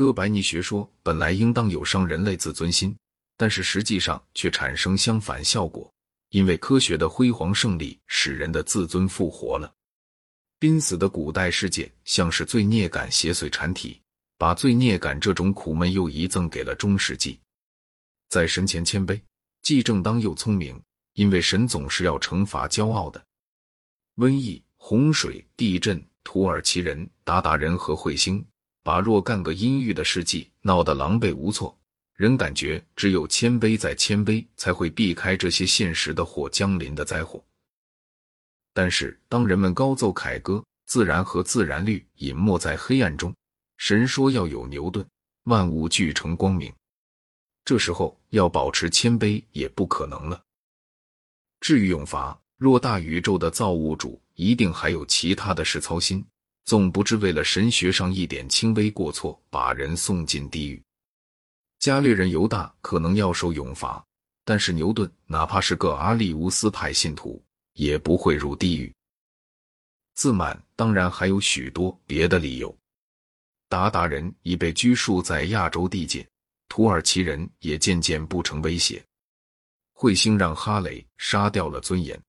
哥白尼学说本来应当有伤人类自尊心，但是实际上却产生相反效果，因为科学的辉煌胜利使人的自尊复活了。濒死的古代世界像是罪孽感邪祟缠体，把罪孽感这种苦闷又遗赠给了中世纪。在神前谦卑，既正当又聪明，因为神总是要惩罚骄傲的。瘟疫、洪水、地震、土耳其人、鞑靼人和彗星。把若干个阴郁的事迹闹得狼狈无措，人感觉只有谦卑再谦卑，才会避开这些现实的或将临的灾祸。但是，当人们高奏凯歌，自然和自然律隐没在黑暗中，神说要有牛顿，万物俱成光明。这时候要保持谦卑也不可能了。至于永罚，若大宇宙的造物主一定还有其他的事操心。总不知为了神学上一点轻微过错，把人送进地狱，加略人犹大可能要受永罚，但是牛顿哪怕是个阿利乌斯派信徒，也不会入地狱。自满当然还有许多别的理由。鞑靼人已被拘束在亚洲地界，土耳其人也渐渐不成威胁，彗星让哈雷杀掉了尊严。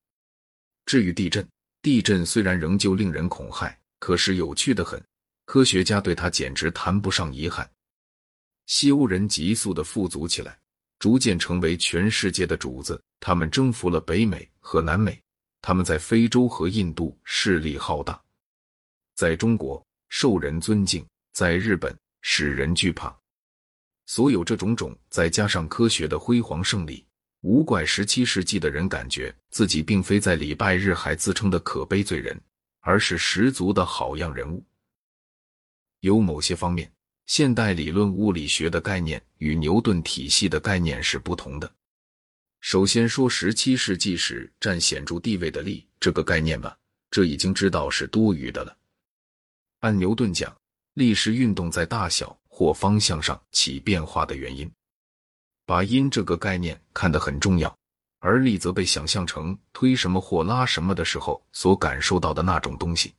至于地震，地震虽然仍旧令人恐骇。可是有趣的很，科学家对他简直谈不上遗憾。西欧人急速的富足起来，逐渐成为全世界的主子。他们征服了北美和南美，他们在非洲和印度势力浩大，在中国受人尊敬，在日本使人惧怕。所有这种种，再加上科学的辉煌胜利，无怪十七世纪的人感觉自己并非在礼拜日还自称的可悲罪人。而是十足的好样人物。有某些方面，现代理论物理学的概念与牛顿体系的概念是不同的。首先说十七世纪时占显著地位的力这个概念吧，这已经知道是多余的了。按牛顿讲，力是运动在大小或方向上起变化的原因，把因这个概念看得很重要。而力则被想象成推什么或拉什么的时候所感受到的那种东西，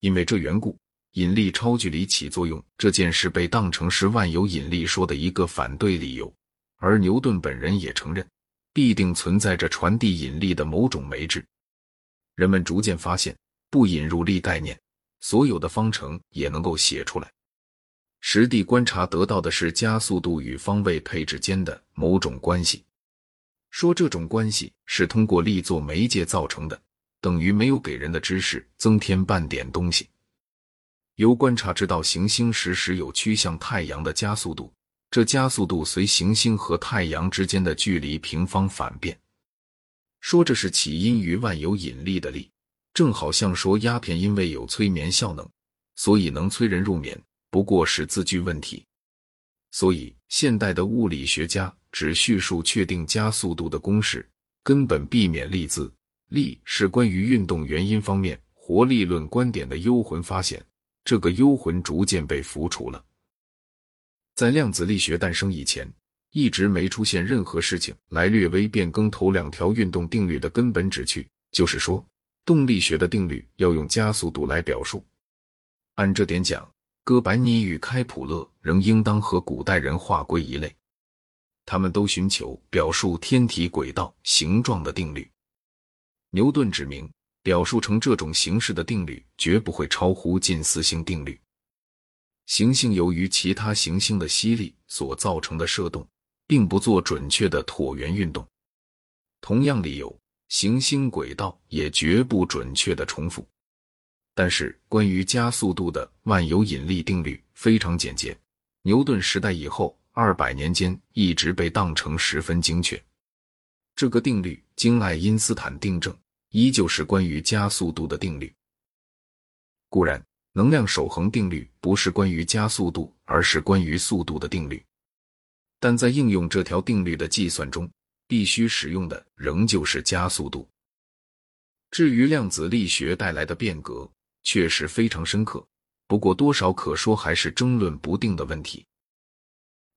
因为这缘故，引力超距离起作用这件事被当成是万有引力说的一个反对理由。而牛顿本人也承认，必定存在着传递引力的某种媒质。人们逐渐发现，不引入力概念，所有的方程也能够写出来。实地观察得到的是加速度与方位配置间的某种关系。说这种关系是通过力作媒介造成的，等于没有给人的知识增添半点东西。由观察知道行星时时有趋向太阳的加速度，这加速度随行星和太阳之间的距离平方反变。说这是起因于万有引力的力，正好像说鸦片因为有催眠效能，所以能催人入眠，不过是字句问题。所以现代的物理学家。只叙述确定加速度的公式，根本避免粒子力是关于运动原因方面活力论观点的幽魂发现。这个幽魂逐渐被浮除了。在量子力学诞生以前，一直没出现任何事情来略微变更头两条运动定律的根本旨趣，就是说，动力学的定律要用加速度来表述。按这点讲，哥白尼与开普勒仍应当和古代人划归一类。他们都寻求表述天体轨道形状的定律。牛顿指明，表述成这种形式的定律绝不会超乎近似性定律。行星由于其他行星的吸力所造成的射动，并不做准确的椭圆运动。同样理由，行星轨道也绝不准确的重复。但是，关于加速度的万有引力定律非常简洁。牛顿时代以后。二百年间一直被当成十分精确。这个定律经爱因斯坦订正，依旧是关于加速度的定律。固然，能量守恒定律不是关于加速度，而是关于速度的定律。但在应用这条定律的计算中，必须使用的仍旧是加速度。至于量子力学带来的变革，确实非常深刻，不过多少可说还是争论不定的问题。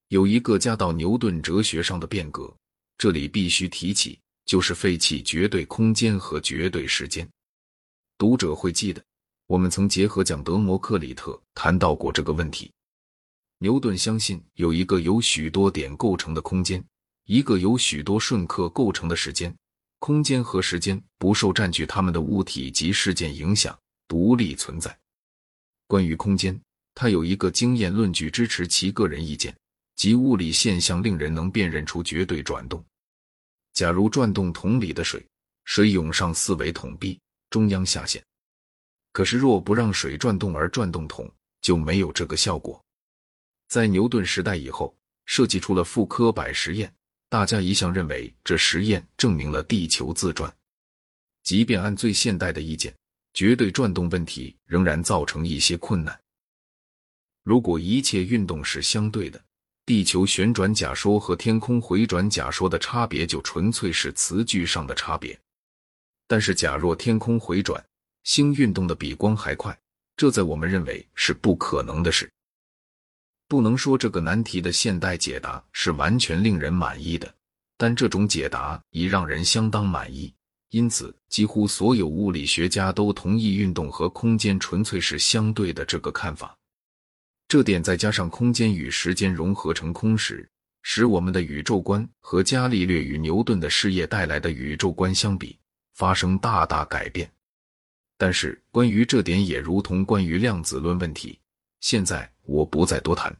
有一个加到牛顿哲学上的变革，这里必须提起，就是废弃绝对空间和绝对时间。读者会记得，我们曾结合讲德摩克里特谈到过这个问题。牛顿相信有一个由许多点构成的空间，一个由许多瞬刻构成的时间。空间和时间不受占据它们的物体及事件影响，独立存在。关于空间，他有一个经验论据支持其个人意见，即物理现象令人能辨认出绝对转动。假如转动桶里的水，水涌上四维桶壁，中央下陷。可是若不让水转动而转动桶，就没有这个效果。在牛顿时代以后，设计出了复科摆实验。大家一向认为这实验证明了地球自转，即便按最现代的意见，绝对转动问题仍然造成一些困难。如果一切运动是相对的，地球旋转假说和天空回转假说的差别就纯粹是词句上的差别。但是，假若天空回转，星运动的比光还快，这在我们认为是不可能的事。不能说这个难题的现代解答是完全令人满意的，但这种解答已让人相当满意。因此，几乎所有物理学家都同意运动和空间纯粹是相对的这个看法。这点再加上空间与时间融合成空时，使我们的宇宙观和伽利略与牛顿的事业带来的宇宙观相比发生大大改变。但是，关于这点也如同关于量子论问题。现在我不再多谈。